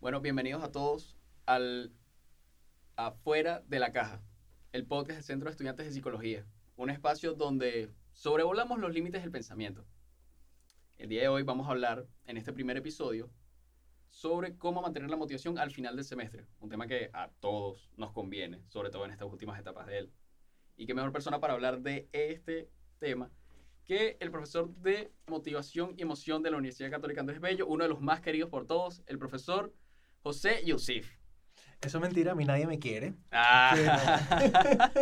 Bueno, bienvenidos a todos al Afuera de la Caja, el podcast del Centro de Estudiantes de Psicología, un espacio donde sobrevolamos los límites del pensamiento. El día de hoy vamos a hablar, en este primer episodio, sobre cómo mantener la motivación al final del semestre, un tema que a todos nos conviene, sobre todo en estas últimas etapas de él. Y qué mejor persona para hablar de este tema que el profesor de motivación y emoción de la Universidad Católica Andrés Bello, uno de los más queridos por todos, el profesor José Yusif. Eso es mentira, a mí nadie me quiere. Ah.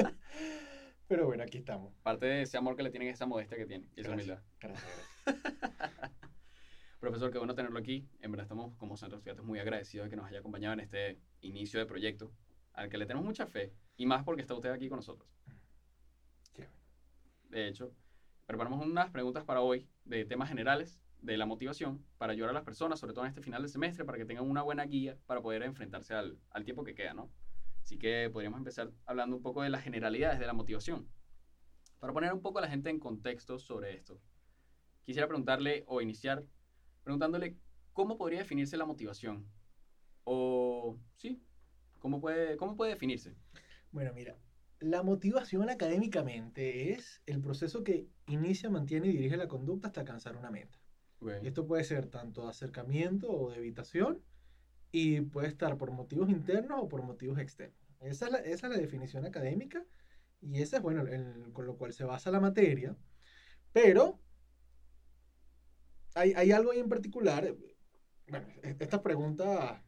Pero bueno, aquí estamos. Parte de ese amor que le tienen, esa modestia que tiene, y esa humildad. Gracias, gracias. Profesor, qué bueno tenerlo aquí. En verdad estamos como centro de estudiantes muy agradecidos de que nos haya acompañado en este inicio de proyecto, al que le tenemos mucha fe, y más porque está usted aquí con nosotros. Qué bueno. De hecho, preparamos unas preguntas para hoy de temas generales de la motivación para ayudar a las personas, sobre todo en este final del semestre, para que tengan una buena guía para poder enfrentarse al, al tiempo que queda, ¿no? Así que podríamos empezar hablando un poco de las generalidades de la motivación. Para poner un poco a la gente en contexto sobre esto, quisiera preguntarle o iniciar preguntándole cómo podría definirse la motivación. O, sí, cómo puede, cómo puede definirse. Bueno, mira, la motivación académicamente es el proceso que inicia, mantiene y dirige la conducta hasta alcanzar una meta. Ok. Y esto puede ser tanto de acercamiento o de evitación y puede estar por motivos internos o por motivos externos. Esa es la, esa es la definición académica y esa es, bueno, el- con lo cual se basa la materia. Pero hay, hay algo ahí en particular. Bueno, e- estas preguntas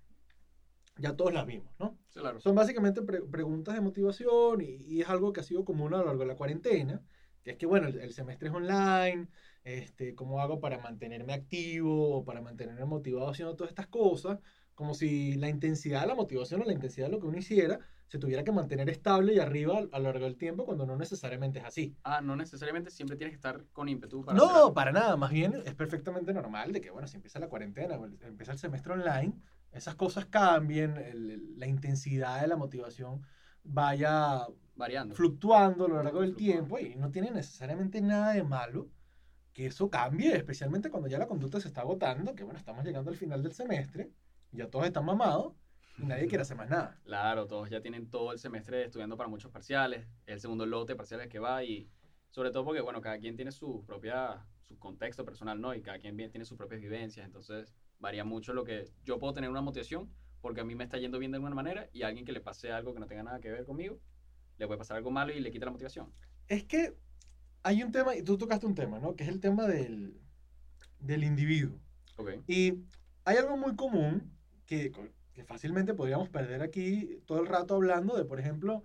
ya todos las vimos, ¿no? Claro. Son básicamente pre- preguntas de motivación y, y es algo que ha sido común a lo largo de la cuarentena, que es que, bueno, el, el semestre es online, este, ¿cómo hago para mantenerme activo o para mantenerme motivado haciendo todas estas cosas? Como si la intensidad de la motivación o la intensidad de lo que uno hiciera se tuviera que mantener estable y arriba a, lo largo del tiempo cuando no necesariamente es así. Ah, no necesariamente siempre tienes que estar con ímpetu para No, para nada, más bien es perfectamente normal de que, bueno, si empieza la cuarentena o empieza el semestre online, esas cosas cambien, el- la intensidad de la motivación vaya variando. fluctuando a lo largo del tiempo y no tiene necesariamente nada de malo que eso cambie, especialmente cuando ya la conducta se está agotando, que bueno, estamos llegando al final del semestre, ya todos están mamados y nadie quiere hacer más nada. Claro, todos ya tienen todo el semestre estudiando para muchos parciales, es el segundo lote de parciales que va y sobre todo porque, bueno, cada quien tiene su propia, su contexto personal, ¿no? Y cada quien bien tiene sus propias vivencias, entonces varía mucho lo que yo puedo tener una motivación porque a mí me está yendo bien de alguna manera y a alguien que le pase algo que no tenga nada que ver conmigo, le puede pasar algo malo y le quita la motivación. Es que hay un tema, y tú tocaste un tema, ¿no? Que es el tema del, del individuo. Ok. Y hay algo muy común que, que fácilmente podríamos perder aquí todo el rato hablando de, por ejemplo,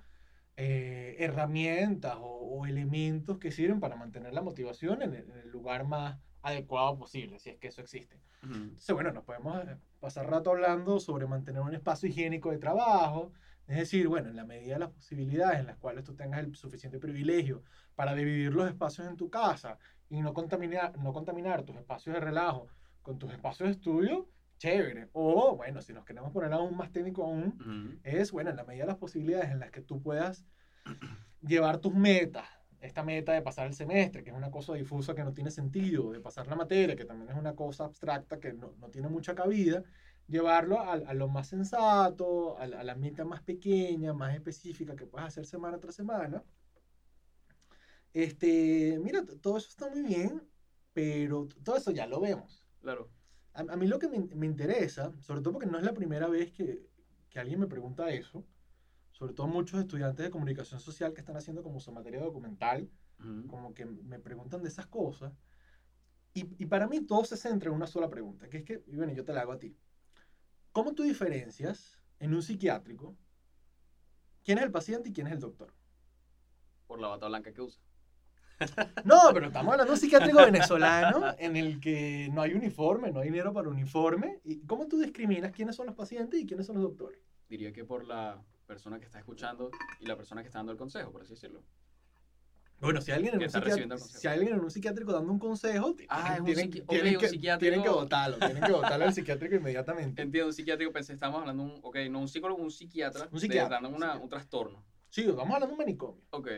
eh, herramientas o, o elementos que sirven para mantener la motivación en el, en el lugar más adecuado posible, si es que eso existe. Ujú. Entonces, bueno, nos podemos eh, pasar rato hablando sobre mantener un espacio higiénico de trabajo, es decir, bueno, en la medida de las posibilidades en las cuales tú tengas el suficiente privilegio para dividir los espacios en tu casa y no contaminar, no contaminar tus espacios de relajo con tus espacios de estudio, chévere. O, bueno, si nos queremos poner aún más técnico aún, es, bueno, en la medida de las posibilidades en las que tú puedas llevar tus metas, esta meta de pasar el semestre, que es una cosa difusa que no tiene sentido, de pasar la materia, que también es una cosa abstracta que no, no tiene mucha cabida, llevarlo a, a lo más sensato, a, a la meta más pequeña, más específica que puedas hacer semana tras semana. Este, mira, todo eso está muy bien, pero todo eso ya lo vemos. Claro. A, a mí lo que me, me interesa, sobre todo porque no es la primera vez que, que alguien me pregunta eso, sobre todo muchos estudiantes de comunicación social que están haciendo como su materia documental, Ujú. como que me preguntan de esas cosas. Y, y para mí todo se centra en una sola pregunta, que es que, y bueno, yo te la hago a ti. ¿Cómo tú diferencias en un psiquiátrico quién es el paciente y quién es el doctor? Por la bata blanca que usa. No, pero estamos hablando de un psiquiátrico venezolano en el que no hay uniforme, no hay dinero para uniforme. ¿Y cómo tú discriminas quiénes son los pacientes y quiénes son los doctores? Diría que por la persona que está escuchando y la persona que está dando el consejo, por así decirlo. Bueno, si alguien en, un, consejo. si alguien en un psiquiátrico dando un consejo, Ah, un tienen, psiqui- que, psiquiátrico. tienen que votarlo, tienen que votarlo al psiquiátrico inmediatamente. Entiendo, un psiquiátrico, pensé, estamos hablando de un, ok, no un psicólogo, un psiquiatra, Un psiquiatra, dando un una- un trastorno. Sí, vamos hablando de un manicomio. Ok,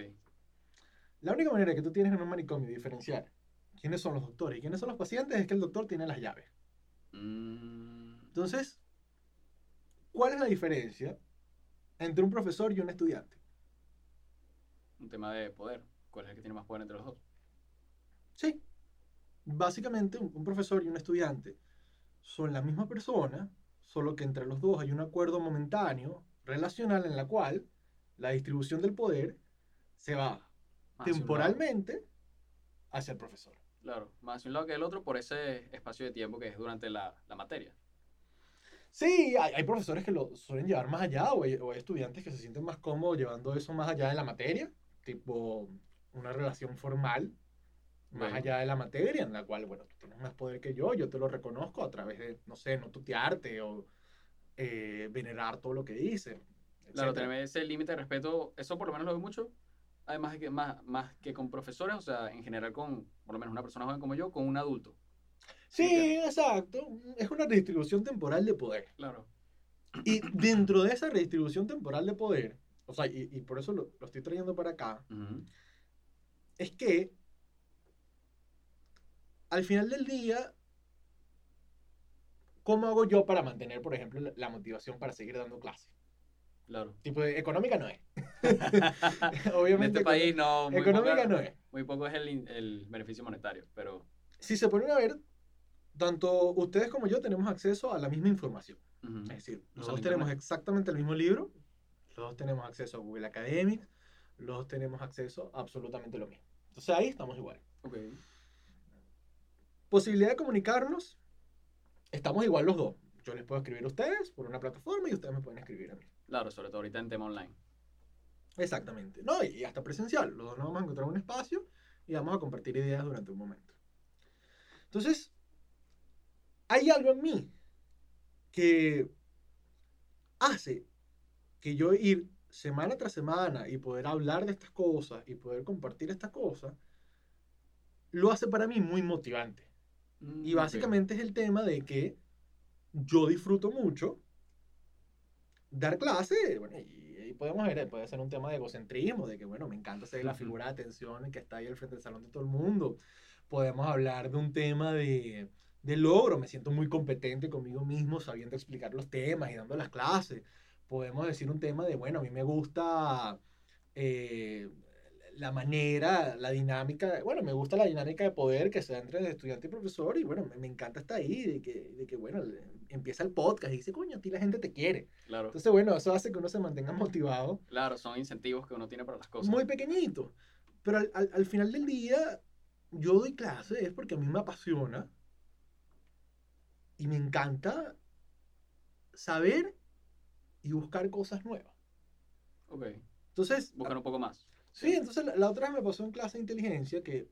La única manera que tú tienes en un manicomio de diferenciar quiénes son los doctores y quiénes son los pacientes es que el doctor tiene las llaves. Mm, Entonces, ¿cuál es la diferencia entre un profesor y un estudiante? Un tema de poder. ¿Cuál es el que tiene más poder entre los dos? Sí. Básicamente, un, un profesor y un estudiante son la misma persona, solo que entre los dos hay un acuerdo momentáneo, relacional, en la cual la distribución del poder se va Más temporalmente hacia el profesor. Claro, más hacia un lado que el otro por ese espacio de tiempo que es durante la, la materia. Sí, hay, hay profesores que lo suelen llevar más allá o hay, o hay estudiantes que se sienten más cómodos llevando eso más allá de la materia, tipo una relación formal más allá de la materia, en la cual, bueno, tú tienes más poder que yo, yo te lo reconozco a través de, no sé, no tutearte o eh, venerar todo lo que dice. Claro, tener ese límite de respeto, eso por lo menos lo veo mucho. Además de que más, más que con profesores, o sea, en general con, por lo menos una persona joven como yo, con un adulto. Sí, exacto. Es una redistribución temporal de poder. Claro. Y dentro de esa redistribución temporal de poder, o sea, y, y por eso lo, lo estoy trayendo para acá, Ujú. Es que al final del día, ¿cómo hago yo para mantener, por ejemplo, la, motivación para seguir dando clases? Claro. Tipo, económica no es. en Obviamente, este país no. Muy económica poco, no es. muy poco es el, el beneficio monetario, pero. Si se ponen a ver, tanto ustedes como yo tenemos acceso a la misma información. ujú. Es decir, los dos tenemos exactamente el mismo libro, los dos tenemos acceso a Google Academics, los dos tenemos acceso a absolutamente lo mismo. Entonces ahí estamos igual. Ok. Posibilidad de comunicarnos, estamos igual los dos. Yo les puedo escribir a ustedes por una plataforma y ustedes me pueden escribir a mí. Claro, sobre todo ahorita en tema online. Exactamente. No, y hasta presencial. Los dos nos vamos a encontrar un espacio y vamos a compartir ideas durante un momento. Entonces, hay algo en mí que hace que yo ir semana tras semana y poder hablar de estas cosas y poder compartir estas cosas, lo hace para mí muy motivante. Mm, Y básicamente es el tema de que yo disfruto mucho dar clase, bueno, y, y podemos ver, puede ser un tema de egocentrismo, de que, bueno, me encanta ser la figura de atención que está ahí al frente del salón de todo el mundo. Podemos hablar de un tema de, de logro, me siento muy competente conmigo mismo sabiendo explicar los temas y dando las clases. Podemos decir un tema de, bueno, a mí me gusta eh, la manera, la dinámica, bueno, me gusta la dinámica de poder que se da entre estudiante y profesor y bueno, me, me encanta estar ahí, de que, de que bueno, empieza el podcast y dice, coño, a ti la gente te quiere. Claro. Entonces, bueno, eso hace que uno se mantenga motivado, Claro, son incentivos que uno tiene para las cosas. muy pequeñito. Pero al, al- al final del día, yo doy clase es porque a mí me apasiona y me encanta saber y buscar cosas nuevas. Ok. Entonces, Buscar un poco más. Sí, entonces la, la otra vez me pasó en clase de inteligencia que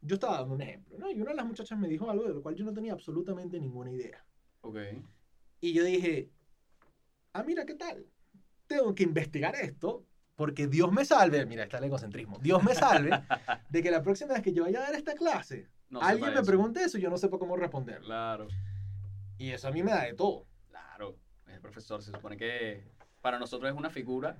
yo estaba dando un ejemplo, ¿no? Y una de las muchachas me dijo algo de lo cual yo no tenía absolutamente ninguna idea. Ok. Y yo dije, ah, mira, ¿qué tal? Tengo que investigar esto porque Dios me salve, mira, está el egocentrismo, Dios me salve de que la próxima vez que yo vaya a dar esta clase, No alguien me pregunte eso y yo no sepa cómo responder. Claro, Y eso a mí me da de todo. Claro. Es el profesor. Se supone que para nosotros es una figura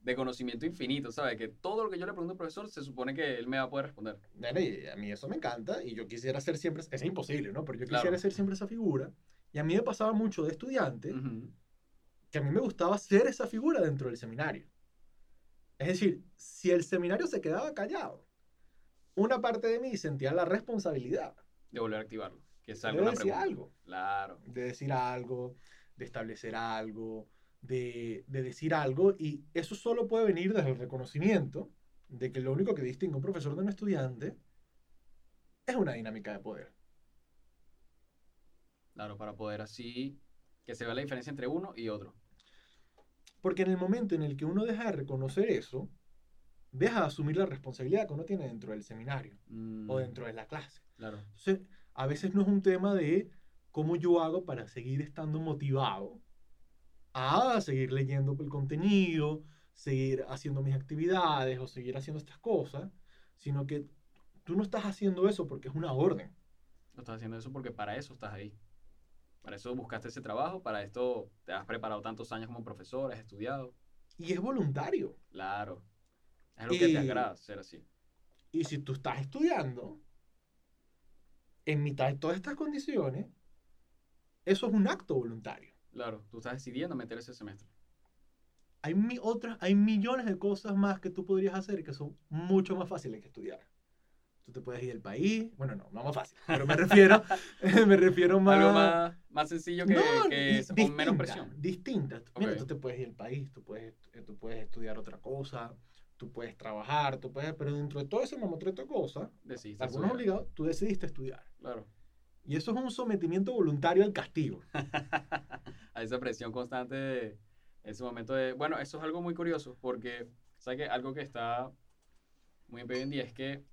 de conocimiento infinito, ¿sabes? Que todo lo que yo le pregunto al profesor se supone que él me va a poder responder. Y a mí eso me encanta y yo quisiera ser siempre, es imposible, ¿no? Pero yo Claro. quisiera ser siempre esa figura. Y a mí me pasaba mucho de estudiante que a mí me gustaba ser esa figura dentro del seminario. Es decir, si el seminario se quedaba callado, una parte de mí sentía la responsabilidad De volver a activarlo. Que de salga una decir algo, Claro. de decir algo, de establecer algo, de, de decir algo, y eso solo puede venir desde el reconocimiento de que lo único que distingue a un profesor de un estudiante es una dinámica de poder. Claro, para poder así que se vea la diferencia entre uno y otro. Porque en el momento en el que uno deja de reconocer eso, deja de asumir la responsabilidad que uno tiene dentro del seminario Mm, o dentro de la clase. Claro. Entonces, a veces no es un tema de cómo yo hago para seguir estando motivado a seguir leyendo el contenido, seguir haciendo mis actividades o seguir haciendo estas cosas, sino que tú no estás haciendo eso porque es una orden. No estás haciendo eso porque para eso estás ahí. Para eso buscaste ese trabajo, para esto te has preparado tantos años como profesor, has estudiado. Y es voluntario. Claro. Es que Y- te agrada ser así. Y si tú estás estudiando, en mitad de todas estas condiciones, eso es un acto voluntario. Claro, tú estás decidiendo meter ese semestre. Hay, mi- otras, hay millones de cosas más que tú podrías hacer que son mucho más fáciles que estudiar. Tú te puedes ir del país, bueno, no, no más fácil, pero me refiero, me refiero más... Algo más, más sencillo que, No, que es con menos distinta, presión. Distinta. Mira, Ok. tú te puedes ir del país, tú puedes, eh, tú puedes estudiar otra cosa, tú puedes trabajar, tú puedes, pero dentro de todo ese mamotreto de cosas, algunos obligados, tú decidiste estudiar. Claro. Y eso es un sometimiento voluntario al castigo. a esa presión constante de ese momento de... Bueno, eso es algo muy curioso porque, ¿sabes qué? Algo que está muy en hoy en día es que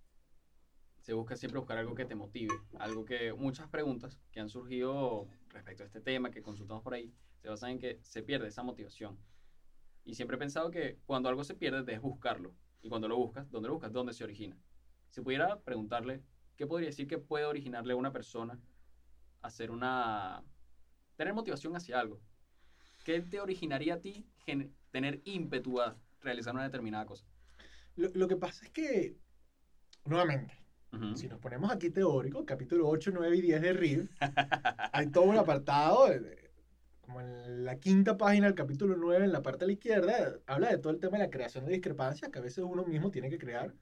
se busca siempre buscar algo que te motive, algo que muchas preguntas que han surgido respecto a este tema que consultamos por ahí se basan en que se pierde esa motivación. Y siempre he pensado que cuando algo se pierde debes buscarlo. Y cuando lo buscas, ¿dónde lo buscas? ¿Dónde se origina? Si pudiera preguntarle, ¿qué podría decir que puede originarle a una persona hacer una... tener motivación hacia algo? ¿Qué te originaría a ti tener ímpetu a realizar una determinada cosa? Lo, lo que pasa es que, nuevamente, Ujú. si nos ponemos aquí teórico, capítulo 8, 9 y 10 de RIV, hay todo un apartado, de- como en la quinta página del capítulo 9, en la parte de la izquierda, habla de todo el tema de la creación de discrepancias, que a veces uno mismo tiene que crear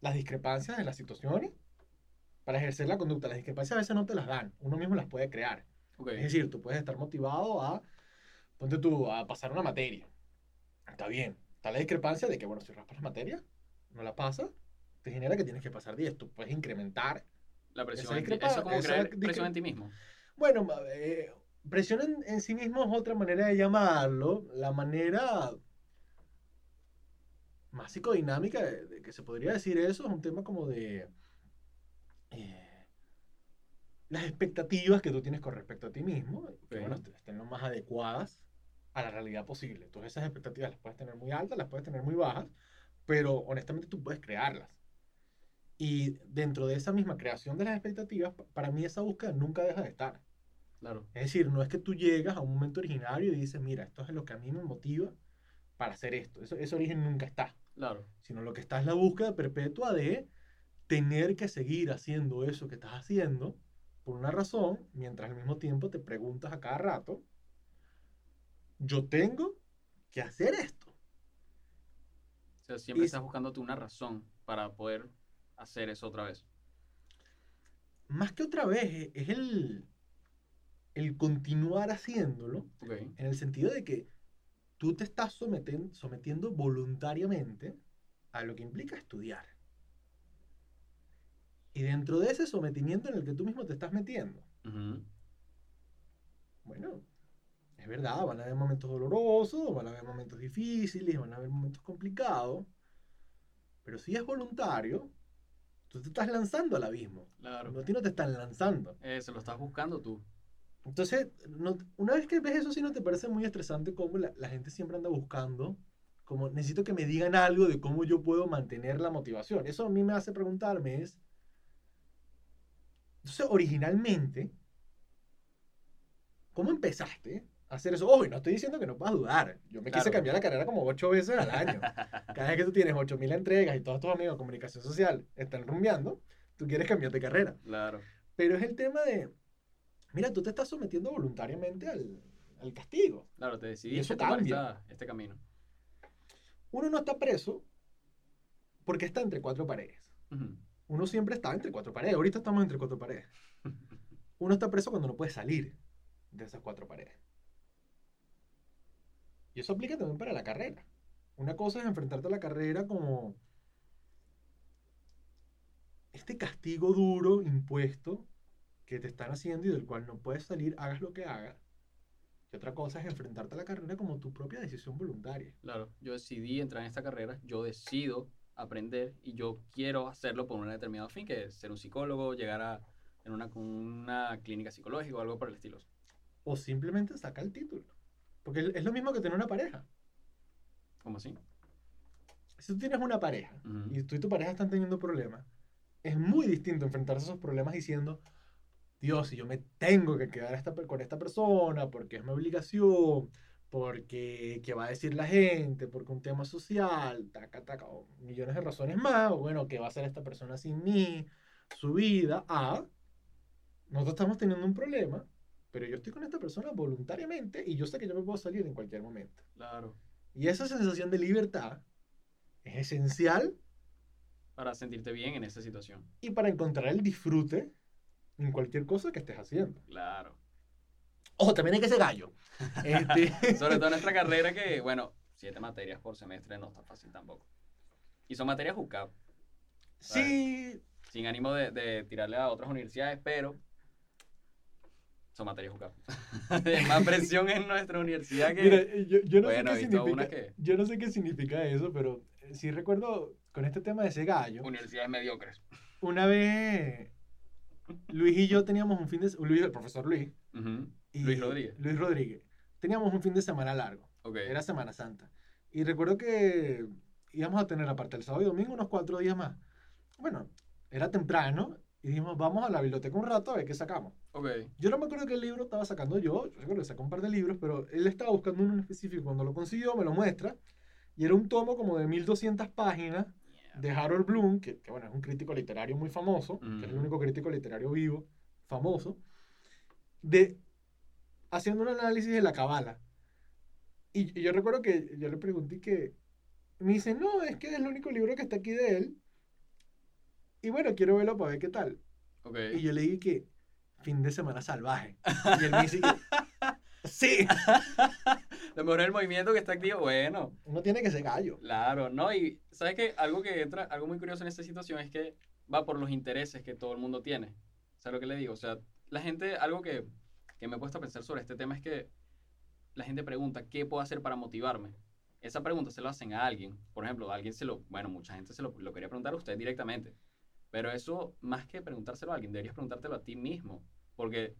las discrepancias de las situaciones para ejercer la conducta. Las discrepancias a veces no te las dan, uno mismo las puede crear. Ok, Es decir, tú puedes estar motivado a, ponte tú, a pasar una materia. Está bien. Está la discrepancia de que, bueno, si raspas la materia, no la pasas, te genera que tienes que pasar 10. Tú puedes incrementar. la presión. esa eso es como esa discre- presión en ti mismo. Bueno, eh, presión en, en sí mismo es otra manera de llamarlo. La manera más psicodinámica de, de que se podría decir eso es un tema como de eh, las expectativas que tú tienes con respecto a ti mismo, que bueno, est- estén lo más adecuadas a la realidad posible. Entonces esas expectativas las puedes tener muy altas, las puedes tener muy bajas, pero honestamente tú puedes crearlas. Y dentro de esa misma creación de las expectativas, pa- para mí esa búsqueda nunca deja de estar. Claro. Es decir, no es que tú llegas a un momento originario y dices, mira, esto es lo que a mí me motiva para hacer esto. Eso, ese origen nunca está. Claro. Sino lo que está es la búsqueda perpetua de tener que seguir haciendo eso que estás haciendo por una razón, mientras al mismo tiempo te preguntas a cada rato, yo tengo que hacer esto. O sea, siempre Y- estás buscándote una razón para poder hacer eso otra vez. Más que otra vez, e- es el, el continuar haciéndolo en el sentido de que tú te estás someten- sometiendo voluntariamente a lo que implica estudiar. Y dentro de ese sometimiento en el que tú mismo te estás metiendo, Ujú. bueno, es verdad, van a haber momentos dolorosos, van a haber momentos difíciles, van a haber momentos complicados, pero si es voluntario, tú te estás lanzando al abismo. Claro. A ti no te están lanzando. Se lo estás buscando tú. Entonces, no- una vez que ves eso, sí no te parece muy estresante como la, la gente siempre anda buscando, como necesito que me digan algo de cómo yo puedo mantener la motivación. Eso a mí me hace preguntarme es, entonces, originalmente, ¿cómo empezaste a hacer eso? Ojo, y no estoy diciendo que no puedas dudar. Yo me quise Claro. cambiar la carrera como ocho veces al año. Cada vez que tú tienes 8000 entregas y todos tus amigos de comunicación social están rumbeando, tú quieres cambiar de carrera. Claro. Pero es el tema de, mira, tú te estás sometiendo voluntariamente al, al castigo. Claro, te eso decidiste tomar cambia. esta- este camino. Uno no está preso porque está entre cuatro paredes. Ujú. Uno siempre está entre cuatro paredes. Ahorita estamos entre cuatro paredes. Uno está preso cuando no puede salir de esas cuatro paredes. Y eso aplica también para la carrera. Una cosa es enfrentarte a la carrera como este castigo duro impuesto que te están haciendo y del cual no puedes salir, hagas lo que hagas. Y otra cosa es enfrentarte a la carrera como tu propia decisión voluntaria. Claro, yo decidí entrar en esta carrera, yo decido aprender y yo quiero hacerlo por un determinado fin, que es ser un psicólogo, llegar a en una, una clínica psicológica o algo por el estilo. O simplemente saca el título. Porque es lo mismo que tener una pareja. ¿Cómo así? Si tú tienes una pareja Ujú. y tú y tu pareja están teniendo problemas, es muy distinto enfrentarse a esos problemas diciendo, Dios, si yo me tengo que quedar esta con esta persona porque es mi obligación, porque qué va a decir la gente, porque un tema social, taca, taca, o millones de razones más, o bueno, qué va a hacer esta persona sin mí, su vida, a nosotros estamos teniendo un problema pero yo estoy con esta persona voluntariamente y yo sé que yo me puedo salir en cualquier momento. Claro. Y esa sensación de libertad es esencial Para sentirte bien en esa situación. y para encontrar el disfrute en cualquier cosa que estés haciendo. Claro. Ojo, también hay que ser gallo. Este, Sobre todo en nuestra carrera que, bueno, siete materias por semestre no está fácil tampoco. Y son materias UCAP, sí, sin ánimo de, de tirarle a otras universidades, pero son materias UCAP. Más presión en nuestra universidad que... Mira, yo, yo no Bueno, sé qué significa, que- yo no sé qué significa eso, pero eh, sí recuerdo con este tema de ese gallo, Universidades mediocres. una vez Luis y yo teníamos un fin de Luis, el profesor Luis, Ujú. Y Luis Rodríguez. Luis Rodríguez. Teníamos un fin de semana largo, Ok. era Semana Santa. Y recuerdo que íbamos a tener aparte el sábado y domingo unos cuatro días más. Bueno, era temprano y dijimos, vamos a la biblioteca un rato a ver qué sacamos. Ok. Yo no me acuerdo qué libro estaba sacando yo, yo recuerdo que sacó un par de libros, pero él estaba buscando uno en específico. Cuando lo consiguió, me lo muestra. Y era un tomo como de 1200 páginas de Harold Bloom, que, que, bueno, es un crítico literario muy famoso, que es el Ujú. único crítico literario vivo, famoso, de haciendo un análisis de la cabala. Y, y yo recuerdo que yo le pregunté que me dice, no, es que es el único libro que está aquí de él. Y bueno, quiero verlo para ver qué tal. Y yo le dije que fin de semana salvaje. Y él me dice que sí, Lo mejor es el movimiento que está activo. Bueno, uno tiene que ser gallo. claro, ¿no? Y sabes que algo que entra, algo muy curioso en esta situación es que va por los intereses que todo el mundo tiene. ¿Sabes lo que le digo? O sea, la gente, algo que, que me he puesto a pensar sobre este tema es que la gente pregunta, ¿qué puedo hacer para motivarme? Esa pregunta se lo hacen a alguien. Por ejemplo, a alguien se lo, bueno, mucha gente se lo, lo quería preguntar a usted directamente. Pero eso, más que preguntárselo a alguien, deberías preguntártelo a ti mismo. Porque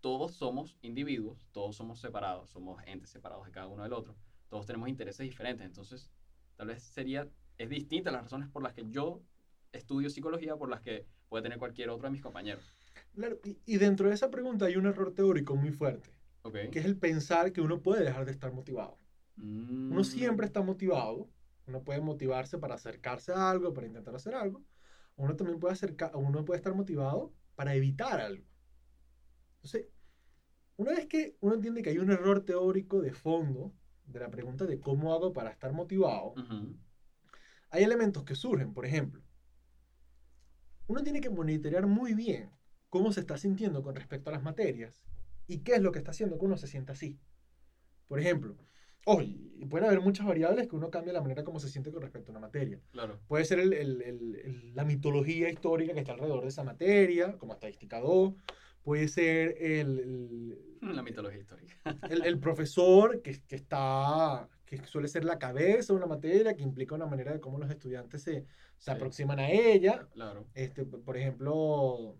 todos somos individuos, todos somos separados, somos entes separados de cada uno del otro. Todos tenemos intereses diferentes. Entonces, tal vez sería, es distinta las razones por las que yo estudio psicología por las que puede tener cualquier otro de mis compañeros. Claro, y, y dentro de esa pregunta hay un error teórico muy fuerte, ¿Ok? que es el pensar que uno puede dejar de estar motivado. Uno Mm, siempre está motivado, uno puede motivarse para acercarse a algo, para intentar hacer algo. Uno también puede, acercar, uno puede estar motivado para evitar algo. Entonces, una vez que uno entiende que hay un error teórico de fondo de la pregunta de cómo hago para estar motivado, Ujú. hay elementos que surgen. Por ejemplo, uno tiene que monitorear muy bien cómo se está sintiendo con respecto a las materias y qué es lo que está haciendo que uno se sienta así. Por ejemplo, ojo, y pueden haber muchas variables que uno cambia la manera como se siente con respecto a una materia. Claro. Puede ser el- el- el- el- la mitología histórica que está alrededor de esa materia, como estadística 2. Puede ser el, el- La mitología histórica. el, el profesor que, que está, que suele ser la cabeza de una materia, que implica una manera de cómo los estudiantes se, se Sí. aproximan a ella. Claro. Este, por ejemplo,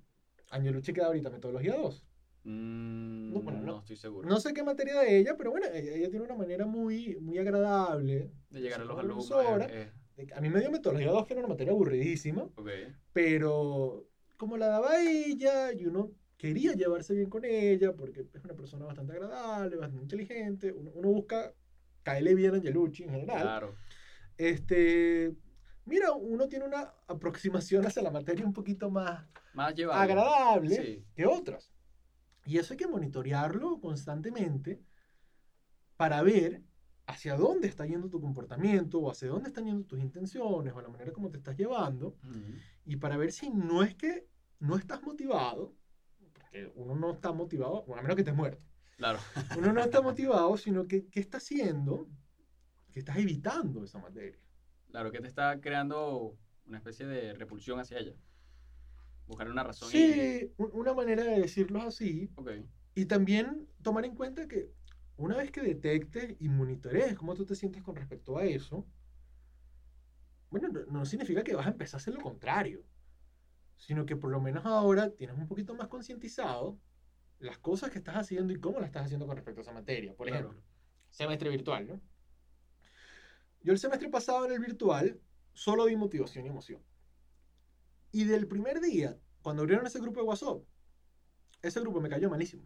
Angelucci queda ahorita metodología 2. Mm, No, bueno, no, no- estoy seguro. No sé qué materia de ella, pero bueno, ella, ella tiene una manera muy, muy agradable. de llegar a los alumnos. eh, eh, A mí me dio metodología 2, que era una materia aburridísima, ok. pero como la daba ella y uno quería llevarse bien con ella, porque es una persona bastante agradable, bastante inteligente, uno, uno busca caerle bien a Angelucci en general. Claro. Este, mira, uno tiene una aproximación hacia la materia un poquito más Más llevable. agradable Sí. que otras. Y eso hay que monitorearlo constantemente para ver hacia dónde está yendo tu comportamiento o hacia dónde están yendo tus intenciones o la manera como te estás llevando Ujú. y para ver si no es que no estás motivado, porque uno no está motivado, bueno, a menos que estés muerto, Claro. uno no está motivado, sino que qué está haciendo que estás evitando esa materia. Claro, que te está creando una especie de repulsión hacia ella. Buscar una razón. y- Sí, un- una manera de decirlo así Ok. Y también tomar en cuenta que una vez que detectes y monitorees cómo tú te sientes con respecto a eso, bueno, no, no significa que vas a empezar a hacer lo contrario, sino que por lo menos ahora tienes un poquito más concientizado las cosas que estás haciendo y cómo las estás haciendo con respecto a esa materia. Por Claro. ejemplo, semestre virtual, ¿no? Yo el semestre pasado en el virtual solo di motivación y emoción. Y del primer día, cuando abrieron ese grupo de WhatsApp, ese grupo me cayó malísimo.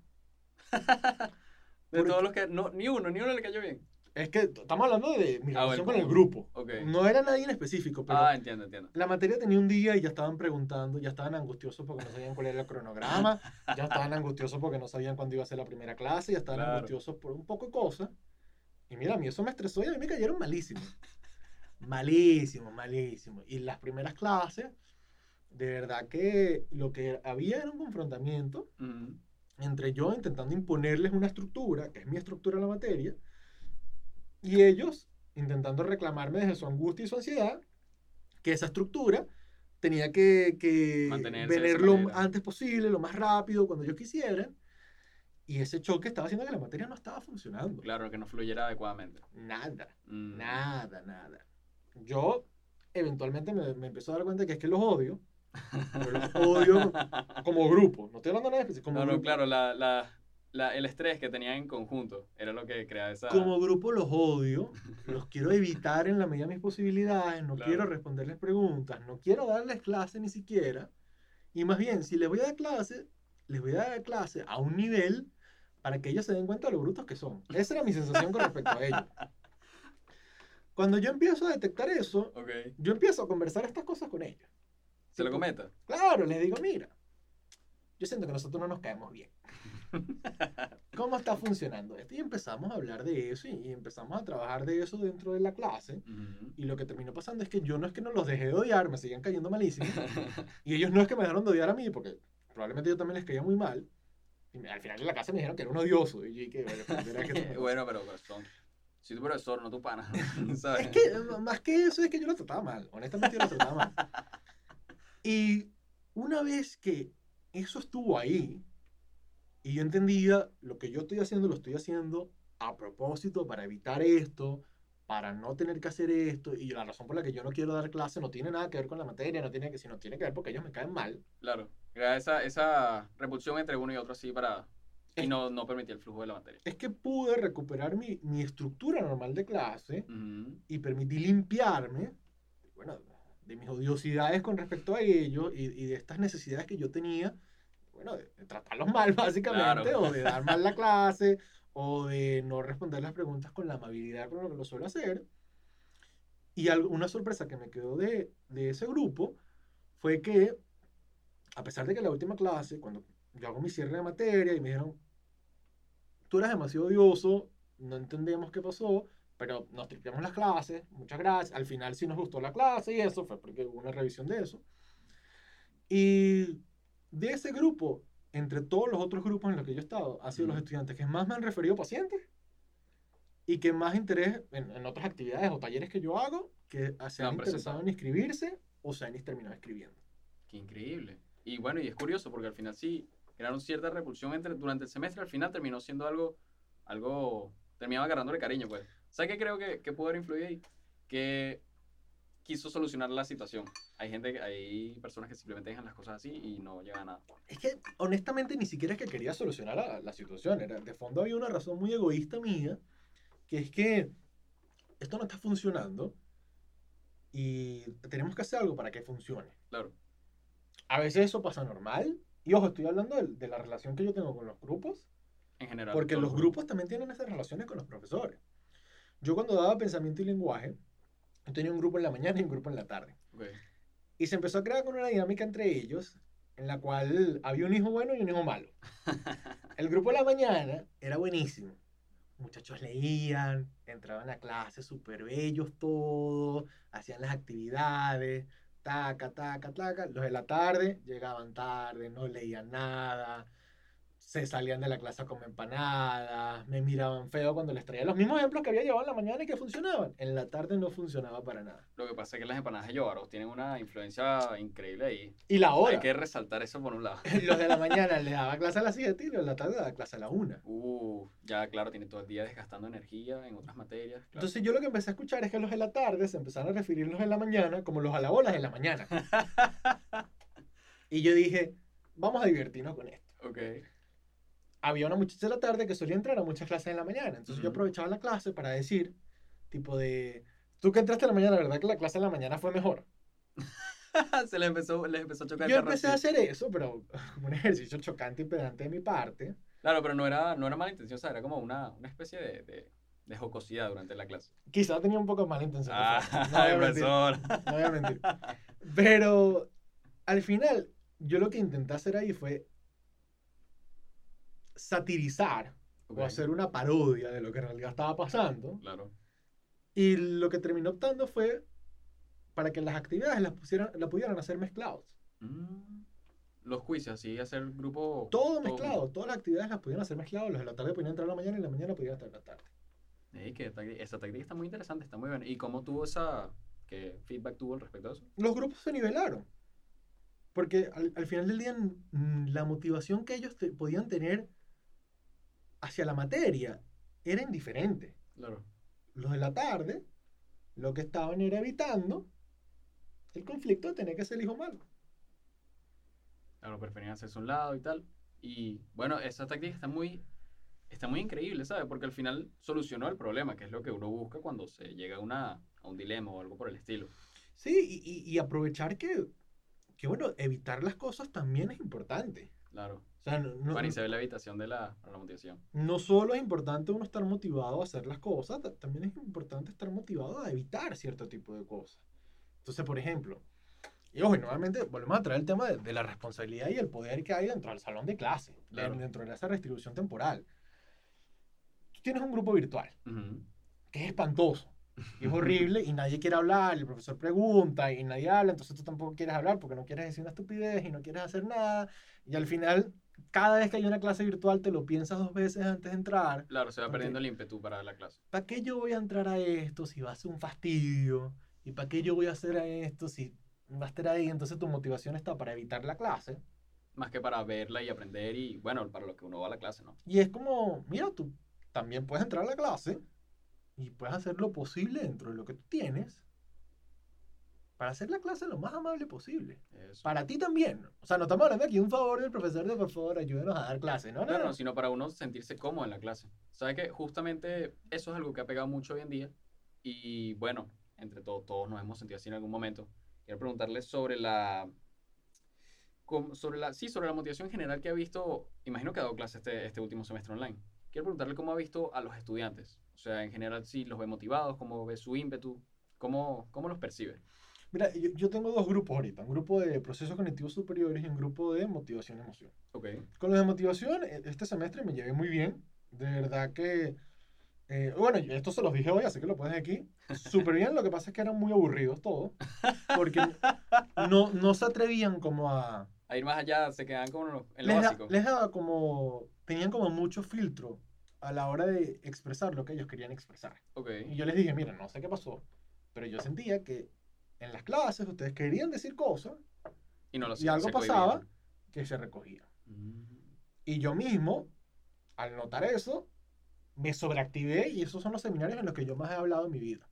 De Porque- todos los que. No, ni uno, ni uno le cayó bien. Es que estamos hablando de mi Ah, relación bueno. con el grupo. Ok. No era nadie en específico, pero Ah, entiendo, entiendo. la materia tenía un día y ya estaban preguntando, ya estaban angustiosos porque no sabían cuál era el cronograma, ya estaban angustiosos porque no sabían cuándo iba a ser la primera clase, ya estaban Claro. angustiosos por un poco de cosas. Y mira, a mí eso me estresó y a mí me cayeron malísimo. Malísimo, malísimo. Y las primeras clases, de verdad que lo que había era un confrontamiento Ujú. entre yo intentando imponerles una estructura, que es mi estructura en la materia, y ellos intentando reclamarme desde su angustia y su ansiedad que esa estructura tenía que, que venir lo antes posible, lo más rápido, cuando yo quisiera. Y ese choque estaba haciendo que la materia no estaba funcionando. Claro, que no fluyera adecuadamente. Nada, Mm. nada, nada. Yo eventualmente me, me empecé a dar cuenta que es que los odio. Pero los odio como grupo. No estoy hablando de nada específico. Como No, no, grupo. claro, la, la, la- el estrés que tenían en conjunto era lo que creaba esa... Como grupo los odio, los quiero evitar en la medida de mis posibilidades, no Claro. quiero responderles preguntas, no quiero darles clase ni siquiera. Y más bien, si les voy a dar clase, les voy a dar clase a un nivel para que ellos se den cuenta de lo brutos que son. Esa era mi sensación con respecto a ellos. Cuando yo empiezo a detectar eso, Ok. yo empiezo a conversar estas cosas con ellos. Se lo Tipo, cometa. Claro, les digo, mira, yo siento que nosotros no nos caemos bien. ¿Cómo está funcionando esto? Y empezamos a hablar de eso y, empezamos a trabajar de eso dentro de la clase. Ujú. Y lo que terminó pasando es que yo no es que no los dejé de odiar, me seguían cayendo malísimo. Y ellos no es que me dejaron de odiar a mí, porque probablemente yo también les caía muy mal. Y al final de la clase me dijeron que era un odioso. Y yo bueno, pues, que esto no- bueno, pero pues, son... Si tu profesor, no tu pana, ¿sabes? Es que más que eso es que yo lo trataba mal. Honestamente yo lo trataba mal. Y una vez que eso estuvo ahí y yo entendía lo que yo estoy haciendo, lo estoy haciendo a propósito para evitar esto, para no tener que hacer esto y la razón por la que yo no quiero dar clase no tiene nada que ver con la materia, no tiene que, sino tiene que ver porque ellos me caen mal. Claro, esa, esa repulsión entre uno y otro así para... Y no, no permitía el flujo de la materia. Es que pude recuperar mi, mi estructura normal de clase Ujú. y permití limpiarme, bueno, de mis odiosidades con respecto a ellos y, y de estas necesidades que yo tenía, bueno, de, de tratarlos mal básicamente, Claro. o de dar mal la clase, o de no responder las preguntas con la amabilidad con lo que lo suelo hacer. Y al- una sorpresa que me quedó de, de ese grupo fue que, a pesar de que la última clase, cuando yo hago mi cierre de materia y me dijeron, tú eras demasiado odioso, no entendemos qué pasó, pero nos tripeamos las clases, muchas gracias. Al final sí nos gustó la clase y eso fue porque hubo una revisión de eso. Y de ese grupo, entre todos los otros grupos en los que yo he estado, han sido los Ujú. estudiantes que más me han referido pacientes y que más interés en, en otras actividades o talleres que yo hago, que se No, han eso interesado en inscribirse o se han terminado escribiendo. Qué increíble. Y bueno, y es curioso porque al final sí crearon cierta repulsión entre, durante el semestre, al final terminó siendo algo, algo, terminaba agarrándole cariño, pues. ¿Sabes qué creo que, que pudo haber influido ahí? Que quiso solucionar la situación. Hay gente, hay personas que simplemente dejan las cosas así y no llegan a nada. Es que honestamente ni siquiera es que quería solucionar la, la situación. Era, de fondo había una razón muy egoísta mía, que es que esto no está funcionando y tenemos que hacer algo para que funcione. Claro. A veces eso pasa normal. Y ojo, estoy hablando de, de la relación que yo tengo con los grupos, En general. porque los grupos también tienen esas relaciones con los profesores. Yo cuando daba pensamiento y lenguaje, yo tenía un grupo en la mañana y un grupo en la tarde. Y se empezó a crear con una dinámica entre ellos, en la cual había un hijo bueno y un hijo malo. El grupo de la mañana era buenísimo. Muchachos leían, entraban a clase súper bellos todos, hacían las actividades, taca, taca, taca. Los de la tarde llegaban tarde, no leían nada, se salían de la clase como empanadas, me miraban feo cuando les traía los mismos ejemplos que había llevado en la mañana y que funcionaban. En la tarde no funcionaba para nada. Lo que pasa es que las empanadas de Yobaros tienen una influencia increíble ahí. Y la hora. Hay que resaltar eso por un lado. Los de la mañana les daba clase a las 7 y los de la tarde daba clase a la 1. Uh, ya claro, tiene todo el día desgastando energía en otras materias. claro. Entonces yo lo que empecé a escuchar es que los de la tarde se empezaron a referir los de la mañana como los alabolas de la mañana. y yo dije, vamos a divertirnos con esto. ok. Había una muchacha de la tarde que solía entrar a muchas clases en la mañana. Entonces yo Ujú. aprovechaba la clase para decir, tipo de, tú que entraste en la mañana, ¿verdad que la clase de la mañana fue mejor? Se les empezó, les empezó a chocar Yo empecé a hacer eso, pero como un ejercicio chocante y pedante de mi parte. Claro, pero no era, no era mala intención, o sea, era como una, una especie de, de, de jocosidad durante la clase. Quizá tenía un poco mala intención. Ah, no voy a mentir, no voy a mentir. Pero al final, yo lo que intenté hacer ahí fue satirizar Ok, o hacer una parodia de lo que en realidad estaba pasando. Claro. Y lo que terminó optando fue para que las actividades las, pusieran, la pudieran hacer mezclados. Mm, Los quizzes, así hacer grupo. Todo mezclado, todas las actividades las pudieran hacer mezclados. Los de la tarde podían entrar a la mañana y la mañana podían estar en la tarde. Ey, que esa táctica está muy interesante, está muy buena. ¿Y cómo tuvo esa. qué feedback tuvo al respecto de eso? Los grupos se nivelaron. Porque al, al final del día, mm, la motivación que ellos te- podían tener hacia la materia era indiferente. Claro. Los de la tarde, lo que estaban era evitando el conflicto de tener que ser el hijo malo. Claro, preferían hacerse un lado y tal. Y bueno, esa táctica está muy, está muy increíble, ¿sabes? Porque al final solucionó el problema, que es lo que uno busca cuando se llega a, una, a un dilema o algo por el estilo. Sí, y, y- y aprovechar que, que, bueno, evitar las cosas también es importante. Claro. O sea, no, no- Para iniciar la habitación de la, la motivación. no solo es importante uno estar motivado a hacer las cosas, ta- también es importante estar motivado a evitar cierto tipo de cosas. Entonces, por ejemplo, y ojo, y nuevamente volvemos a traer el tema de, de la responsabilidad y el poder que hay dentro del salón de clase, Claro. dentro de esa restribución temporal. Tú tienes un grupo virtual Ujú. que es espantoso. Y es horrible y nadie quiere hablar, el profesor pregunta y nadie habla, entonces tú tampoco quieres hablar porque no quieres decir una estupidez y no quieres hacer nada. Y al final, cada vez que hay una clase virtual te lo piensas dos veces antes de entrar. Claro, se va Ok. perdiendo el ímpetu para la clase. ¿Para qué yo voy a entrar a esto si va a ser un fastidio? ¿Y para qué yo voy a hacer a esto si va a estar ahí? Entonces tu motivación está para evitar la clase. Más que para verla y aprender y, bueno, para lo que uno va a la clase, ¿no? Y es como, mira, tú también puedes entrar a la clase y puedes hacer lo posible dentro de lo que tú tienes para hacer la clase lo más amable posible. Eso. Para ti también. O sea, no estamos hablando aquí un favor del profesor de por favor ayúdenos a dar clase. No, no, Claro, no. no, sino para uno sentirse cómodo en la clase. ¿Sabes que Justamente eso es algo que ha pegado mucho hoy en día. Y bueno, entre todos, todos nos hemos sentido así en algún momento. Quiero preguntarle sobre la. Sobre la, sí, sobre la motivación general que ha visto. Imagino que ha dado clase este, este último semestre online. Quiero preguntarle cómo ha visto a los estudiantes. O sea, en general, si los ve motivados, cómo ve su ímpetu, cómo, cómo los percibe. Mira, yo, yo tengo dos grupos ahorita. Un grupo de procesos cognitivos superiores y un grupo de motivación y emoción. Ok. Con los de motivación, e- este semestre me llevé muy bien. De verdad que... eh, bueno, esto se los dije hoy, así que lo pones aquí. Súper bien, lo que pasa es que eran muy aburridos todos. Porque no, no se atrevían como a... A ir más allá, se quedan como en lo, Les, da- básico. les daba como... Tenían como mucho filtro a la hora de expresar lo que ellos querían expresar. Ok. Y yo les dije, mira, no sé qué pasó, pero yo sentía que en las clases ustedes querían decir cosas Y, no lo y algo cohibían. pasaba que se recogía. Mm. Y yo mismo, al notar eso, me sobreactivé y esos son los seminarios en los que yo más he hablado en mi vida.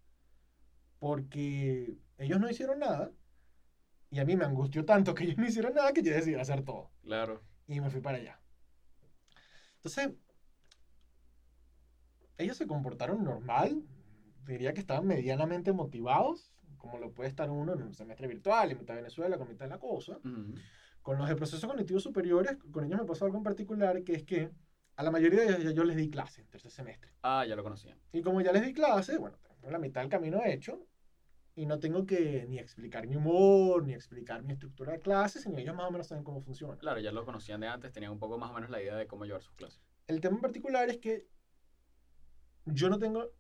Porque ellos no hicieron nada y a mí me angustió tanto que ellos no hicieron nada que yo decidí hacer todo. Claro. Y me fui para allá. Entonces, ellos se comportaron normal, diría que estaban medianamente motivados, como lo puede estar uno en un semestre virtual, en mitad de Venezuela, con mitad de la cosa. Con los de procesos cognitivos superiores, con ellos me pasó algo en particular, que es que a la mayoría de ellos ya yo les di clase en tercer semestre. Ah, ya lo conocía. Y como ya les di clase, bueno, tengo la mitad del camino hecho y no tengo que ni explicar mi humor, ni explicar mi estructura de clase, sino ellos más o menos saben cómo funciona. Claro, ya lo conocían de antes, tenían un poco más o menos la idea de cómo llevar sus clases. El tema en particular es que yo no tengo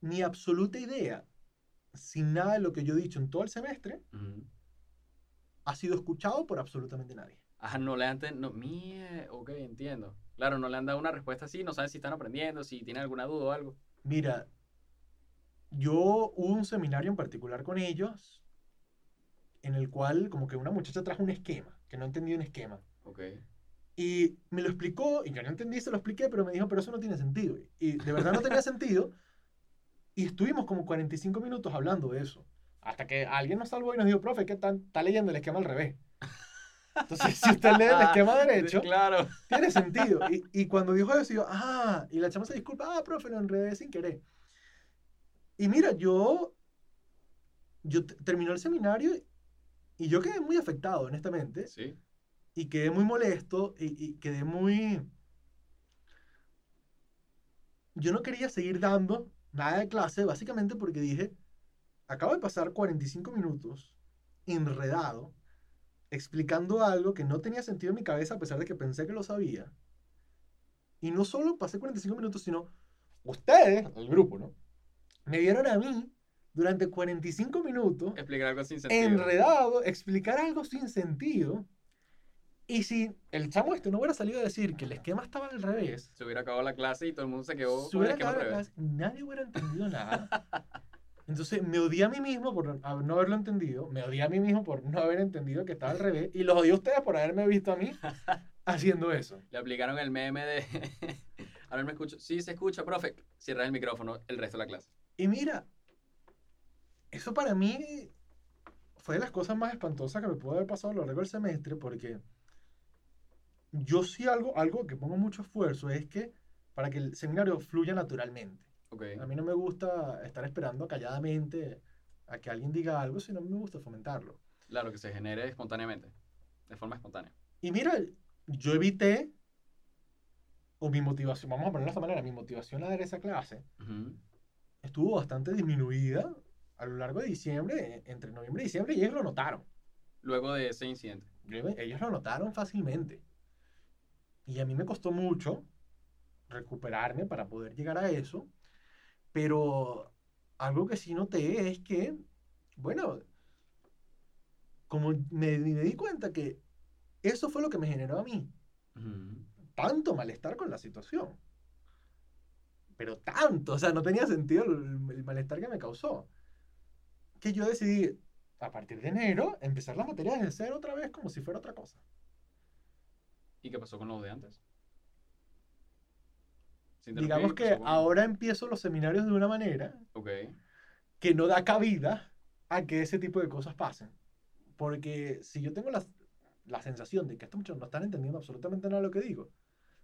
ni absoluta idea si nada de lo que yo he dicho en todo el semestre ha sido escuchado por absolutamente nadie. Ajá, no le han... No, mie, ok, entiendo. Claro, no le han dado una respuesta así, no saben si están aprendiendo, si tienen alguna duda o algo. Mira, yo hubo un seminario en particular con ellos en el cual como que una muchacha trajo un esquema, que no entendía un esquema. Ok. Y me lo explicó, y yo no entendí, se lo expliqué, pero me dijo, pero eso no tiene sentido. Y de verdad no tenía sentido. Y estuvimos como 45 minutos hablando de eso. Hasta que alguien nos salvó y nos dijo, profe, que está, está leyendo el esquema al revés. Entonces, si usted lee el esquema derecho, Claro. tiene sentido. Y, y cuando dijo eso, yo, ah, y la chama se disculpa, ah, profe, lo enredé sin querer. Y mira, yo, yo te- terminó el seminario y yo quedé muy afectado, honestamente Sí. y quedé muy molesto y, y quedé muy yo no quería seguir dando nada de clase, básicamente porque dije, acabo de pasar 45 minutos enredado, explicando algo que no tenía sentido en mi cabeza a pesar de que pensé que lo sabía. Y no solo pasé 45 minutos, sino ustedes, el grupo, ¿no? Me vieron a mí durante 45 minutos Explicar algo sin sentido. enredado, explicar algo sin sentido. Y si el chamo este no hubiera salido a decir que el esquema estaba al revés, Se hubiera acabado la clase y todo el mundo se quedó se con el hubiera esquema al acabado la revés. clase, nadie hubiera entendido nada. Entonces me odié a mí mismo por no no haberlo entendido, me odié a mí mismo por no haber entendido que estaba al revés, y los odié a ustedes por haberme visto a mí haciendo eso. Le aplicaron el meme de. Ahora me escucho. Sí, se escucha, profe. Cierra el micrófono el resto de la clase. Y mira, eso para mí fue de las cosas más espantosas que me pudo haber pasado a lo largo del semestre, porque yo sí algo, algo que pongo mucho esfuerzo es que para que el seminario fluya naturalmente. A mí no me gusta estar esperando calladamente a que alguien diga algo, sino me gusta fomentarlo. Claro, que se genere espontáneamente. De forma espontánea. Y mira, yo evité, o mi motivación, vamos a ponerlo de esta manera, mi motivación a dar esa clase estuvo bastante disminuida a lo largo de diciembre, e- entre noviembre y diciembre, y ellos lo notaron. Luego de ese incidente. Ellos lo notaron fácilmente. Y a mí me costó mucho recuperarme para poder llegar a eso, pero algo que sí noté es que, bueno, como me, me di cuenta que eso fue lo que me generó a mí, tanto malestar con la situación. Pero tanto, o sea, no tenía sentido el, el malestar que me causó. Que yo decidí, a partir de enero, empezar las materias de cero otra vez como si fuera otra cosa. ¿Y qué pasó con los de antes? Digamos que con- ahora empiezo los seminarios de una manera que no da cabida a que ese tipo de cosas pasen. Porque si yo tengo la, la sensación de que estos muchachos no están entendiendo absolutamente nada de lo que digo,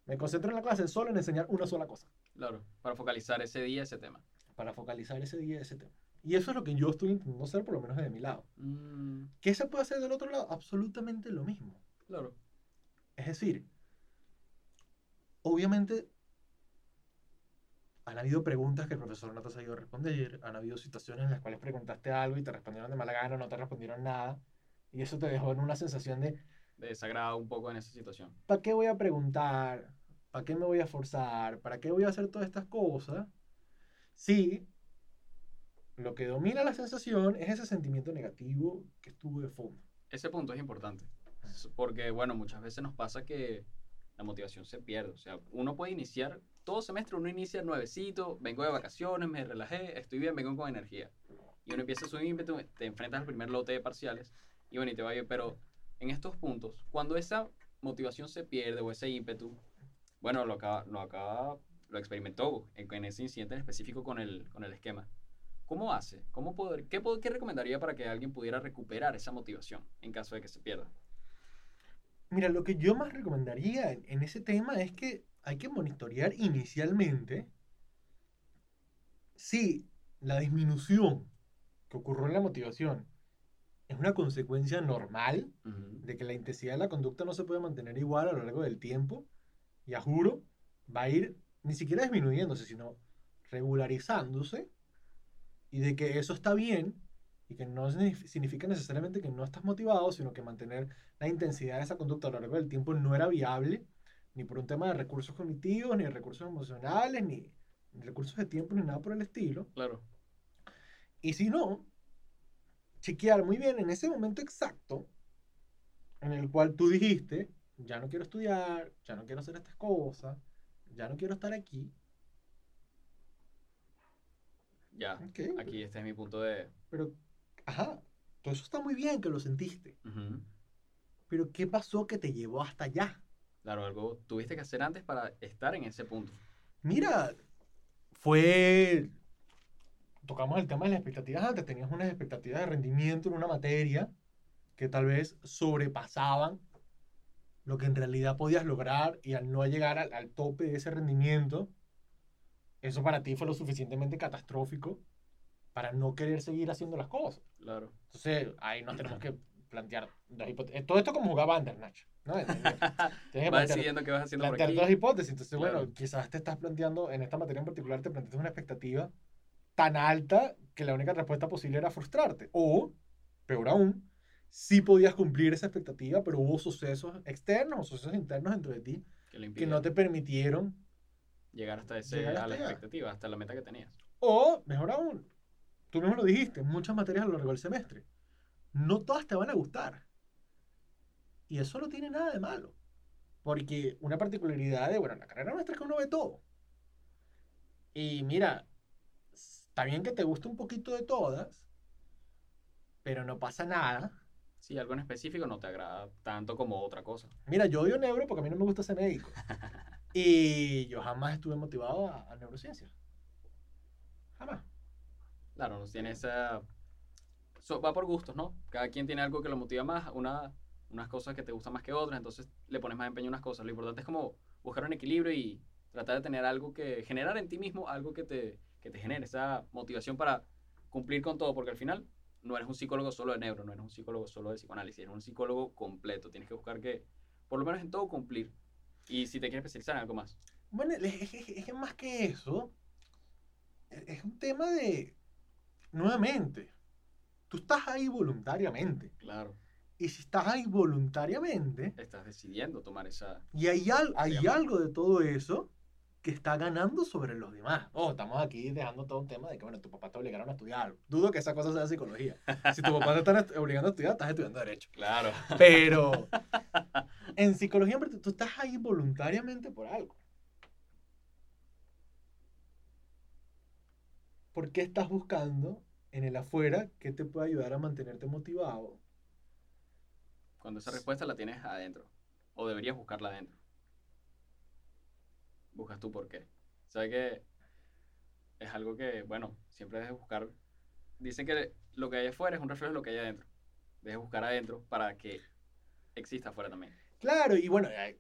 me concentro en la clase solo en enseñar una sola cosa. Claro. Para focalizar ese día ese tema. para focalizar ese día ese tema. Y eso es lo que yo estoy intentando hacer, por lo menos de mi lado. Mm, ¿Qué se puede hacer del otro lado? Absolutamente lo mismo. claro. Es decir, obviamente han habido preguntas que el profesor no te ha sabido responder, han habido situaciones en las cuales preguntaste algo y te respondieron de mala gana o no te respondieron nada, y eso te dejó en una sensación de, De desagrado un poco en esa situación. ¿para qué voy a preguntar? ¿Para qué me voy a forzar? ¿Para qué voy a hacer todas estas cosas? Sí, lo que domina la sensación es ese sentimiento negativo que estuvo de fondo. Ese punto es importante. Porque, bueno, muchas veces nos pasa que la motivación se pierde. O sea, uno puede iniciar, todo semestre uno inicia nuevecito, vengo de vacaciones, me relajé, estoy bien, vengo con energía. Y uno empieza su ímpetu, te enfrentas al primer lote de parciales y bueno, y te va bien. Pero en estos puntos, cuando esa motivación se pierde o ese ímpetu, bueno, lo acaba, lo acaba, lo experimentó en, en ese incidente en específico con el, con el esquema. ¿Cómo hace? ¿Cómo poder, qué, ¿Qué recomendaría para que alguien pudiera recuperar esa motivación en caso de que se pierda? Mira, lo que yo más recomendaría en, en ese tema es que hay que monitorear inicialmente si la disminución que ocurrió en la motivación es una consecuencia normal de que la intensidad de la conducta no se puede mantener igual a lo largo del tiempo, y a juro, va a ir ni siquiera disminuyéndose, sino regularizándose, y de que eso está bien, y que no signif- significa necesariamente que no estás motivado, sino que mantener la intensidad de esa conducta a lo largo del tiempo no era viable, ni por un tema de recursos cognitivos, ni de recursos emocionales, ni ni recursos de tiempo, ni nada por el estilo. Claro. Y si no, chequear muy bien en ese momento exacto en el cual tú dijiste, ya no quiero estudiar, ya no quiero hacer estas cosas, ya no quiero estar aquí. Ya. Ok, Aquí este es mi punto de... pero, ajá, todo eso está muy bien que lo sentiste, Ujú. pero ¿qué pasó que te llevó hasta allá? Claro, algo tuviste que hacer antes para estar en ese punto. Mira, fue, tocamos el tema de las expectativas antes, tenías unas expectativas de rendimiento en una materia que tal vez sobrepasaban lo que en realidad podías lograr y al no llegar al, al tope de ese rendimiento, eso para ti fue lo suficientemente catastrófico para no querer seguir haciendo las cosas. Claro. Entonces, ahí nos tenemos que plantear dos hipótesis. Todo esto como jugaba Bandersnatch, ¿no? Que Vas plantear- decidiendo qué vas haciendo por plantear aquí. dos hipótesis. Entonces, Claro. bueno, quizás te estás planteando, en esta materia en particular, te planteas una expectativa tan alta que la única respuesta posible era frustrarte. O, peor aún, sí podías cumplir esa expectativa, pero hubo sucesos externos o sucesos internos dentro de ti Que, que no te permitieron, llegar hasta ese, llegar a hasta la allá. expectativa, hasta la meta que tenías. o, mejor aún, tú mismo lo dijiste, muchas materias a lo largo del semestre. No todas te van a gustar. Y eso no tiene nada de malo. Porque una particularidad de, bueno, en la carrera nuestra es que uno ve todo. Y mira, está bien que te guste un poquito de todas, pero no pasa nada. Si algo en específico no te agrada tanto como otra cosa. Mira, yo odio neuro porque a mí no me gusta ser médico. Y yo jamás estuve motivado a, a neurociencia. Jamás. Claro, no tiene esa... so- va por gustos, ¿no? Cada quien tiene algo que lo motiva más, una, unas cosas que te gustan más que otras, entonces le pones más empeño a unas cosas. Lo importante es como buscar un equilibrio y tratar de tener algo que... generar en ti mismo algo que te, que te genere esa motivación para cumplir con todo, porque al final no eres un psicólogo solo de neuro, no eres un psicólogo solo de psicoanálisis, eres un psicólogo completo. Tienes que buscar que, por lo menos en todo, cumplir. Y si te quieres especializar en algo más. Bueno, es, es- más que eso, es es un tema de, nuevamente, tú estás ahí voluntariamente. Claro, Y si estás ahí voluntariamente, estás decidiendo tomar esa... y hay, al- hay algo de todo eso que está ganando sobre los demás. Oh, estamos aquí dejando todo un tema de que, bueno, tu papá te obligaron a estudiar algo. Dudo que esa cosa sea psicología. Si tu papá te está est- obligando a estudiar, estás estudiando Derecho. Claro. Pero en psicología, tú estás ahí voluntariamente por algo. ¿Por qué estás buscando en el afuera qué te puede ayudar a mantenerte motivado? Cuando esa respuesta la tienes adentro. O deberías buscarla adentro. Buscas tú por qué. ¿Sabes que Es algo que, bueno, siempre debes buscar. Dicen que lo que hay afuera es un reflejo de lo que hay adentro. Debes buscar adentro para que exista afuera también. Claro, y bueno, hay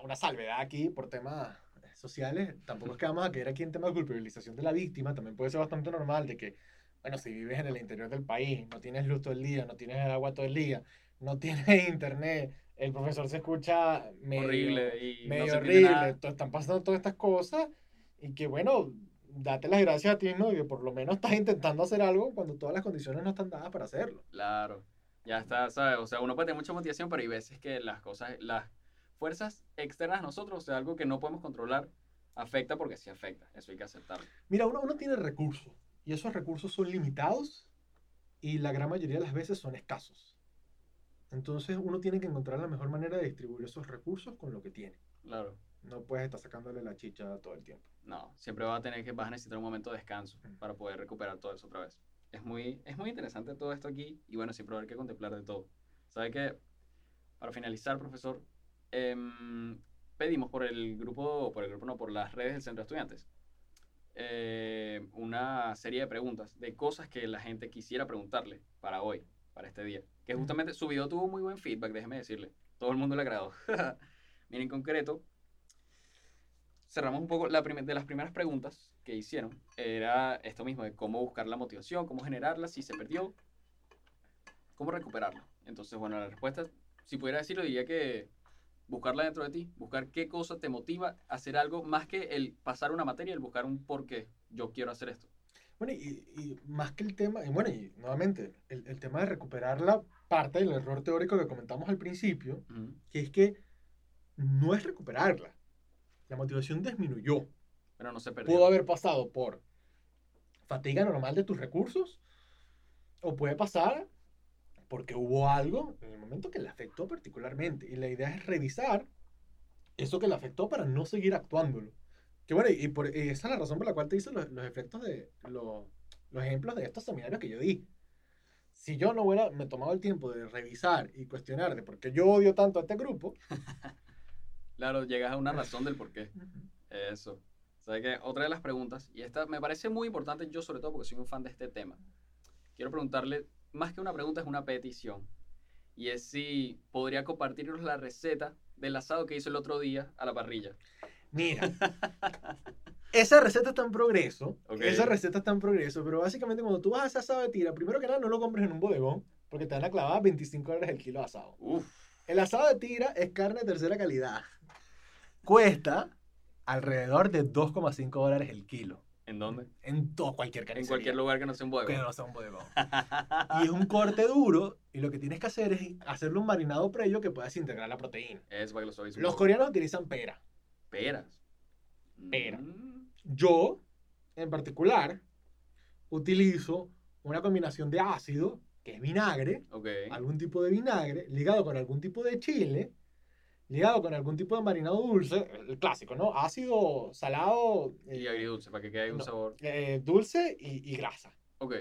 una salvedad aquí por temas sociales. Tampoco es que vamos a caer aquí en temas de culpabilización de la víctima. También puede ser bastante normal de que, bueno, si vives en el interior del país, no tienes luz todo el día, no tienes agua todo el día, no tienes internet, el profesor se escucha medio, horrible y medio no horrible, to- están pasando todas estas cosas y que, bueno, date las gracias a ti mismo de que por lo menos estás intentando hacer algo cuando todas las condiciones no están dadas para hacerlo. Claro. Ya está, ¿sabes? O sea, uno puede tener mucha motivación, pero hay veces que las cosas, las fuerzas externas a nosotros, o sea, algo que no podemos controlar, afecta porque sí afecta. Eso hay que aceptarlo. Mira, uno, uno tiene recursos y esos recursos son limitados y la gran mayoría de las veces son escasos. Entonces uno tiene que encontrar la mejor manera de distribuir esos recursos con lo que tiene. Claro. No puedes estar sacándole la chicha todo el tiempo. No, siempre vas a tener que, vas a necesitar un momento de descanso Mm. para poder recuperar todo eso otra vez. Es muy, es muy interesante todo esto aquí y bueno, siempre va a haber que contemplar de todo. ¿Sabe que Para finalizar, profesor, em, pedimos por el grupo, por el grupo no, por las redes del Centro de Estudiantes, eh, una serie de preguntas de cosas que la gente quisiera preguntarle para hoy, para este día. Que justamente su video tuvo muy buen feedback, déjeme decirle. Todo el mundo le agradó. Miren, en concreto, cerramos un poco la de las primeras preguntas que hicieron. Era esto mismo, de cómo buscar la motivación, cómo generarla, si se perdió, cómo recuperarla. Entonces, bueno, la respuesta, si pudiera decirlo, diría que buscarla dentro de ti, buscar qué cosa te motiva a hacer algo más que el pasar una materia, el buscar un por qué yo quiero hacer esto. Bueno, y, y más que el tema, y bueno, y nuevamente, el, el tema de recuperar la parte del error teórico que comentamos al principio, que es que no es recuperarla. La motivación disminuyó. Pero no se perdió. Pudo haber pasado por fatiga normal de tus recursos, o puede pasar porque hubo algo en el momento que le afectó particularmente. Y la idea es revisar eso que le afectó para no seguir actuándolo. Que bueno, y, por, y esa es la razón por la cual te hice los, los efectos de los, los ejemplos de estos seminarios que yo di. Si yo no hubiera me tomado el tiempo de revisar y cuestionar de por qué yo odio tanto a este grupo, Claro, llegas a una razón del por qué. Eso. ¿Sabe qué? Otra de las preguntas, y esta me parece muy importante, yo sobre todo porque soy un fan de este tema. Quiero preguntarle, más que una pregunta, es una petición. Y es si podría compartirnos la receta del asado que hizo el otro día a la parrilla. Mira, esa receta está en progreso. Ok. Esa receta está en progreso, pero básicamente cuando tú vas a hacer asado de tira, primero que nada no lo compres en un bodegón, porque te van a clavar 25 dólares el kilo de asado. Uf, El asado de tira es carne de tercera calidad. Cuesta alrededor de 2,5 dólares el kilo. ¿En dónde? En todo, cualquier En carnicería. cualquier lugar que no sea un Que bodegón. no sea un bodegón. Y es un corte duro y lo que tienes que hacer es hacerle un marinado previo que puedas integrar la proteína. Es para que lo suavice Los coreanos utilizan pera. Peras. Pera. Mm, Yo, en particular, utilizo una combinación de ácido, que es vinagre, algún tipo de vinagre, ligado con algún tipo de chile, ligado con algún tipo de marinado dulce, el clásico, ¿no? Ácido, salado, Y eh, agridulce, para que quede un no. sabor. eh, dulce y, y grasa. Ok.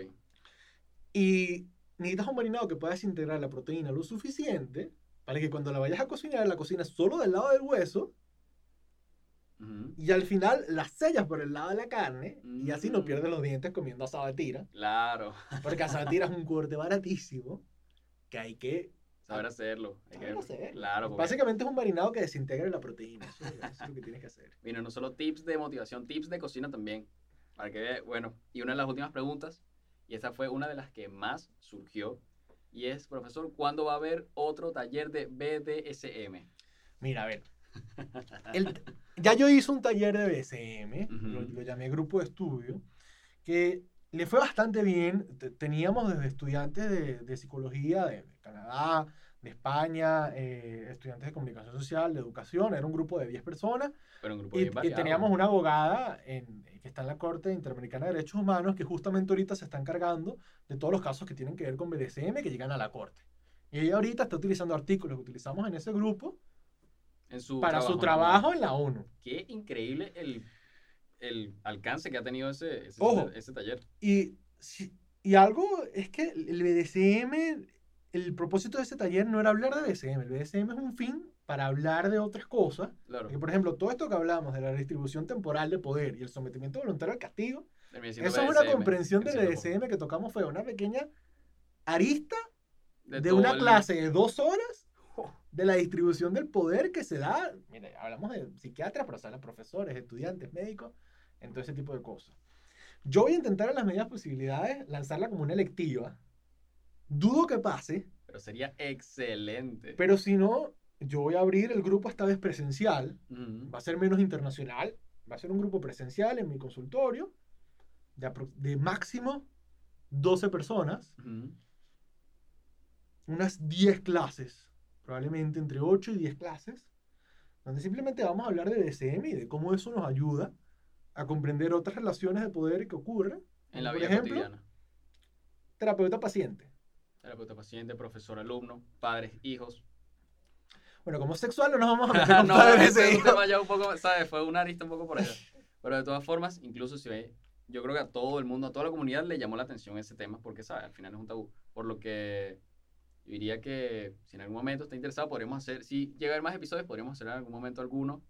Y necesitas un marinado que puedas integrar la proteína lo suficiente para que cuando la vayas a cocinar, la cocinas solo del lado del hueso y al final la sellas por el lado de la carne y así no Mm. pierdes los dientes comiendo asado de tira. Claro. Porque asado de tira es un corte baratísimo que hay que... Saber hacerlo. Hay que- saber hacer. Claro. porque- Básicamente es un marinado que desintegra la proteína. Eso, es- lo que tienes que hacer. Mira, no solo tips de motivación, tips de cocina también. Para que bueno, y una de las últimas preguntas, y esta fue una de las que más surgió, y es, profesor, ¿cuándo va a haber otro taller de BDSM? Mira, a ver. el- ya yo hice un taller de BSM, Ujú. lo, lo llamé grupo de estudio, que le fue bastante bien. Te- Teníamos desde estudiantes de, de psicología de, de Canadá, de España, eh, estudiantes de comunicación social, de educación, era un grupo de 10 personas. Pero un grupo Y, y teníamos una abogada en- que está en la Corte Interamericana de Derechos Humanos que justamente ahorita se está encargando de todos los casos que tienen que ver con BDSM que llegan a la Corte. Y ella ahorita está utilizando artículos que utilizamos en ese grupo en su para su trabajo en la ONU. Qué increíble el, el alcance que ha tenido ese, ese, Ojo. ese taller. Y, si- y algo es que el BDSM, el propósito de ese taller no era hablar de BDSM, el BDSM es un fin para hablar de otras cosas. Claro. Porque, por ejemplo, todo esto que hablamos de la distribución temporal de poder y el sometimiento voluntario al castigo, siendo Esa es una BDSM, comprensión del BDSM que tocamos fue una pequeña arista de, una el- clase de dos horas de la distribución del poder que se da. Mire, hablamos de psiquiatras, pero salen profesores, estudiantes, médicos, en todo ese tipo de cosas. Yo voy a intentar en las medidas posibilidades lanzarla como una electiva. Dudo que pase, Pero sería excelente. pero si no, yo voy a abrir el grupo esta vez presencial. Va a ser menos internacional. Va a ser un grupo presencial en mi consultorio de, máximo 12 personas. Unas 10 clases, probablemente entre 8 y 10 clases, donde simplemente vamos a hablar de DCM y de cómo eso nos ayuda a comprender otras relaciones de poder que ocurren. En la Por vida ejemplo, cotidiana. Terapeuta-paciente. Terapeuta paciente, profesor alumno, padres, hijos. Bueno, como sexual no nos vamos a meter con no, padres e hijos. tema ya un poco, ¿sabes? Fue una arista un poco por allá. Pero de todas formas, incluso si ve, yo creo que a todo el mundo, a toda la comunidad le llamó la atención ese tema porque, ¿sabes? Al final es un tabú. Por lo que yo diría que si en algún momento está interesado, podríamos hacer, si llega a haber más episodios, podríamos hacer en algún momento alguno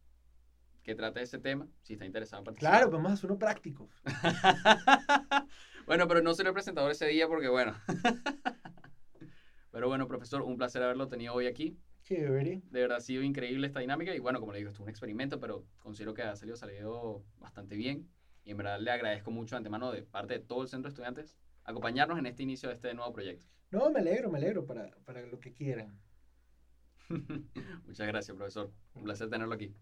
que trate ese tema, si está interesado en participar. Claro, podemos hacer uno práctico. bueno, pero no seré el presentador ese día porque, bueno. pero bueno, profesor, un placer haberlo tenido hoy aquí. Chévere. De verdad ha sido increíble esta dinámica y bueno, como le digo, esto es un experimento, pero considero que ha salido, salido bastante bien y en verdad le agradezco mucho de antemano de parte de todo el centro de estudiantes acompañarnos en este inicio de este nuevo proyecto. No, me alegro, me alegro para, para lo que quieran. Muchas gracias, profesor. Un placer tenerlo aquí.